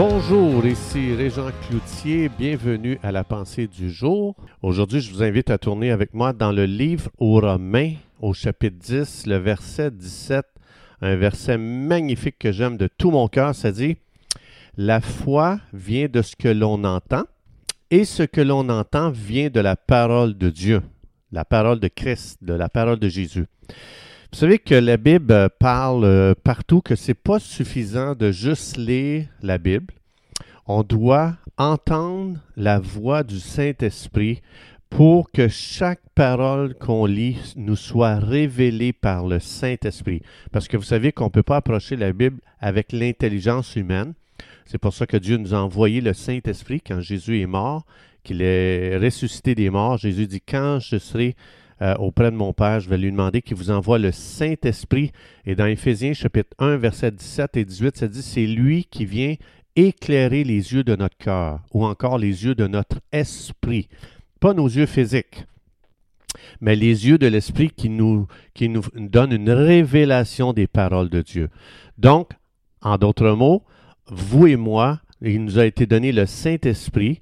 Bonjour, ici Régent Cloutier, bienvenue à la pensée du jour. Aujourd'hui, je vous invite à tourner avec moi dans le livre aux Romains, au chapitre 10, le verset 17, un verset magnifique que j'aime de tout mon cœur, ça dit La foi vient de ce que l'on entend, et ce que l'on entend vient de la parole de Dieu, la parole de Christ, de la parole de Jésus. Vous savez que la Bible parle euh, partout que c'est pas suffisant de juste lire la Bible. On doit entendre la voix du Saint-Esprit pour que chaque parole qu'on lit nous soit révélée par le Saint-Esprit. Parce que vous savez qu'on ne peut pas approcher la Bible avec l'intelligence humaine. C'est pour ça que Dieu nous a envoyé le Saint-Esprit quand Jésus est mort, qu'il est ressuscité des morts. Jésus dit, quand je serai euh, auprès de mon Père, je vais lui demander qu'il vous envoie le Saint-Esprit. Et dans Éphésiens chapitre 1, versets 17 et 18, ça dit, c'est lui qui vient éclairer les yeux de notre cœur ou encore les yeux de notre esprit. Pas nos yeux physiques, mais les yeux de l'esprit qui nous, qui nous donnent une révélation des paroles de Dieu. Donc, en d'autres mots, vous et moi, il nous a été donné le Saint-Esprit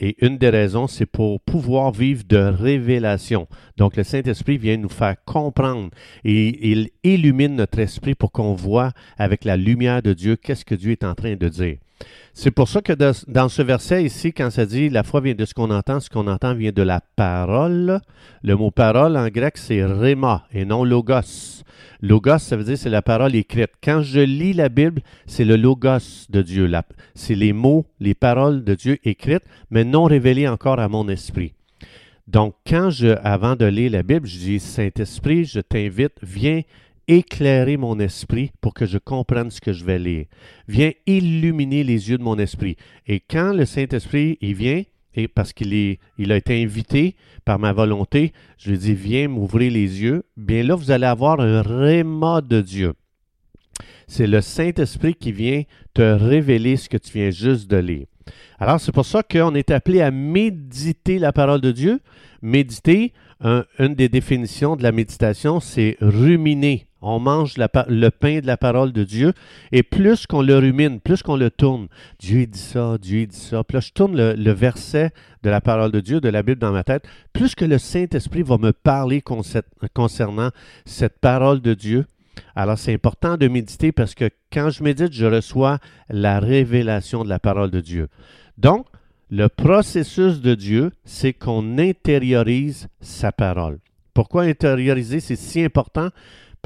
et une des raisons, c'est pour pouvoir vivre de révélation. Donc, le Saint-Esprit vient nous faire comprendre et il illumine notre esprit pour qu'on voit avec la lumière de Dieu qu'est-ce que Dieu est en train de dire. C'est pour ça que dans ce verset ici, quand ça dit la foi vient de ce qu'on entend, ce qu'on entend vient de la parole. Le mot parole en grec, c'est rhéma et non logos. Logos, ça veut dire c'est la parole écrite. Quand je lis la Bible, c'est le logos de Dieu. C'est les mots, les paroles de Dieu écrites, mais non révélées encore à mon esprit. Donc, quand je, avant de lire la Bible, je dis Saint-Esprit, je t'invite, viens éclairer mon esprit pour que je comprenne ce que je vais lire. Viens illuminer les yeux de mon esprit. Et quand le Saint-Esprit, il vient, et parce qu'il a été invité par ma volonté, je lui dis, viens m'ouvrir les yeux, bien là, vous allez avoir un réma de Dieu. C'est le Saint-Esprit qui vient te révéler ce que tu viens juste de lire. Alors, c'est pour ça qu'on est appelé à méditer la parole de Dieu. Méditer, une des définitions de la méditation, c'est ruminer. On mange le pain de la parole de Dieu et plus qu'on le rumine, plus qu'on le tourne, Dieu dit ça, Dieu dit ça. Puis là, je tourne le, verset de la parole de Dieu, de la Bible dans ma tête, plus que le Saint-Esprit va me parler concernant cette parole de Dieu. Alors, c'est important de méditer parce que quand je médite, je reçois la révélation de la parole de Dieu. Donc, le processus de Dieu, c'est qu'on intériorise sa parole. Pourquoi intérioriser, c'est si important?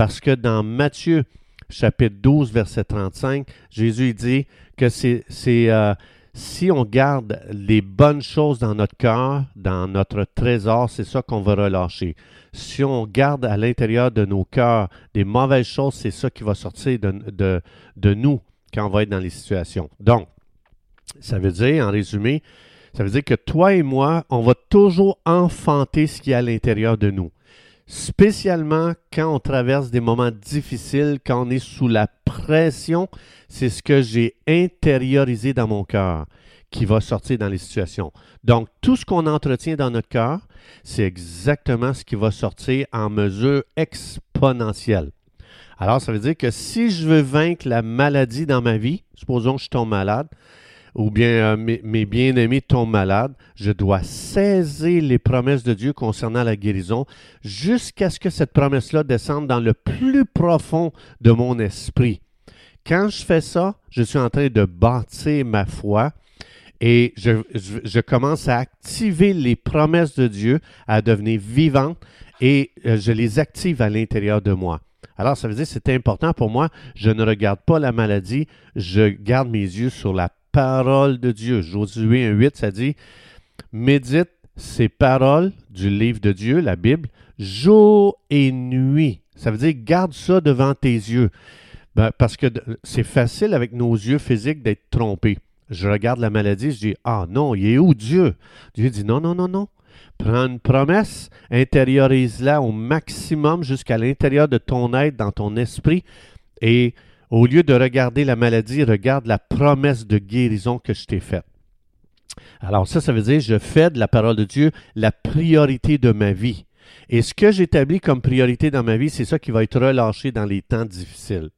Parce que dans Matthieu chapitre 12, verset 35, Jésus dit que c'est, euh, si on garde les bonnes choses dans notre cœur, dans notre trésor, c'est ça qu'on va relâcher. Si on garde à l'intérieur de nos cœurs des mauvaises choses, c'est ça qui va sortir de, de, de nous quand on va être dans les situations. Donc, ça veut dire, en résumé, ça veut dire que toi et moi, on va toujours enfanter ce qui est à l'intérieur de nous spécialement quand on traverse des moments difficiles, quand on est sous la pression, c'est ce que j'ai intériorisé dans mon cœur qui va sortir dans les situations. Donc, tout ce qu'on entretient dans notre cœur, c'est exactement ce qui va sortir en mesure exponentielle. Alors, ça veut dire que si je veux vaincre la maladie dans ma vie, supposons que je tombe malade, ou bien euh, mes, bien-aimés tombent malades, je dois saisir les promesses de Dieu concernant la guérison jusqu'à ce que cette promesse-là descende dans le plus profond de mon esprit. Quand je fais ça, je suis en train de bâtir ma foi et je, je commence à activer les promesses de Dieu, à devenir vivantes et euh, je les active à l'intérieur de moi. Alors, ça veut dire que c'est important pour moi. Je ne regarde pas la maladie, je garde mes yeux sur la parole de Dieu. Josué 1.8, ça dit Médite ces paroles du livre de Dieu, la Bible, jour et nuit. Ça veut dire garde ça devant tes yeux. Ben, parce que c'est facile avec nos yeux physiques d'être trompés. Je regarde la maladie, je dis Ah non, il est où Dieu? Dieu dit Non, non, non, non. Prends une promesse, intériorise-la au maximum jusqu'à l'intérieur de ton être, dans ton esprit, et au lieu de regarder la maladie, regarde la promesse de guérison que je t'ai faite. Alors ça, ça veut dire, je fais de la parole de Dieu la priorité de ma vie. Et ce que j'établis comme priorité dans ma vie, c'est ça qui va être relâché dans les temps difficiles.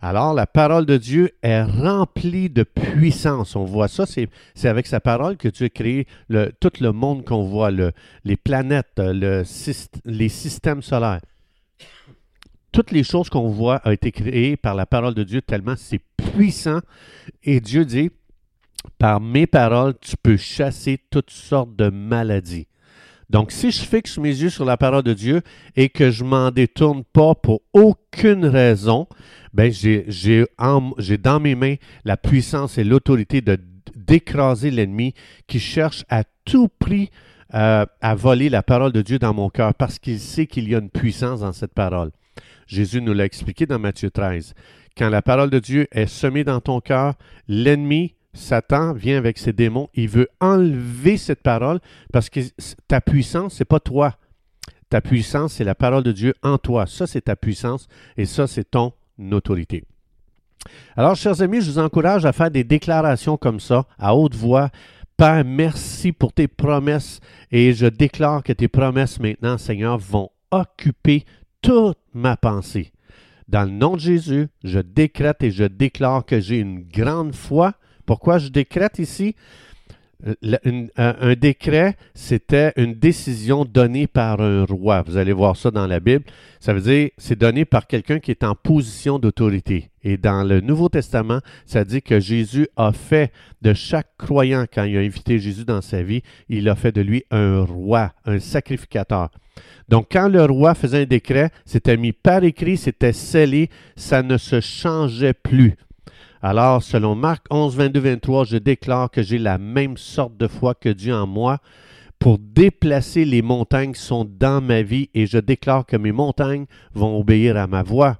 Alors, la parole de Dieu est remplie de puissance. On voit ça, c'est avec sa parole que Dieu a créé le, tout le monde qu'on voit, le, les planètes, le, les systèmes solaires. Toutes les choses qu'on voit ont été créées par la parole de Dieu tellement c'est puissant. Et Dieu dit, par mes paroles, tu peux chasser toutes sortes de maladies. Donc, si je fixe mes yeux sur la parole de Dieu et que je m'en détourne pas pour aucune raison, ben j'ai dans mes mains la puissance et l'autorité d'écraser l'ennemi qui cherche à tout prix euh, à voler la parole de Dieu dans mon cœur parce qu'il sait qu'il y a une puissance dans cette parole. Jésus nous l'a expliqué dans Matthieu 13. Quand la parole de Dieu est semée dans ton cœur, l'ennemi Satan vient avec ses démons, il veut enlever cette parole parce que ta puissance, c'est pas toi. Ta puissance, c'est la parole de Dieu en toi. Ça, c'est ta puissance et ça, c'est ton autorité. Alors, chers amis, je vous encourage à faire des déclarations comme ça, à haute voix. Père, merci pour tes promesses et je déclare que tes promesses maintenant, Seigneur, vont occuper toute ma pensée. Dans le nom de Jésus, je décrète et je déclare que j'ai une grande foi pourquoi je décrète ici? Un, décret, c'était une décision donnée par un roi. Vous allez voir ça dans la Bible. Ça veut dire, c'est donné par quelqu'un qui est en position d'autorité. Et dans le Nouveau Testament, ça dit que Jésus a fait de chaque croyant, quand il a invité Jésus dans sa vie, il a fait de lui un roi, un sacrificateur. Donc, quand le roi faisait un décret, c'était mis par écrit, c'était scellé, ça ne se changeait plus. Alors, selon Marc 11, 22, 23, je déclare que j'ai la même sorte de foi que Dieu en moi pour déplacer les montagnes qui sont dans ma vie et je déclare que mes montagnes vont obéir à ma voix.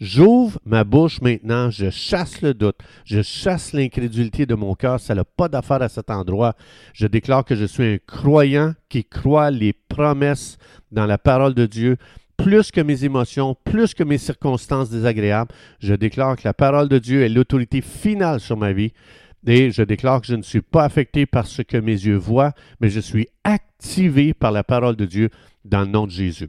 J'ouvre ma bouche maintenant, je chasse le doute, je chasse l'incrédulité de mon cœur, ça n'a pas d'affaire à cet endroit. Je déclare que je suis un croyant qui croit les promesses dans la parole de Dieu, plus que mes émotions, plus que mes circonstances désagréables. Je déclare que la parole de Dieu est l'autorité finale sur ma vie. Et je déclare que je ne suis pas affecté par ce que mes yeux voient, mais je suis activé par la parole de Dieu dans le nom de Jésus.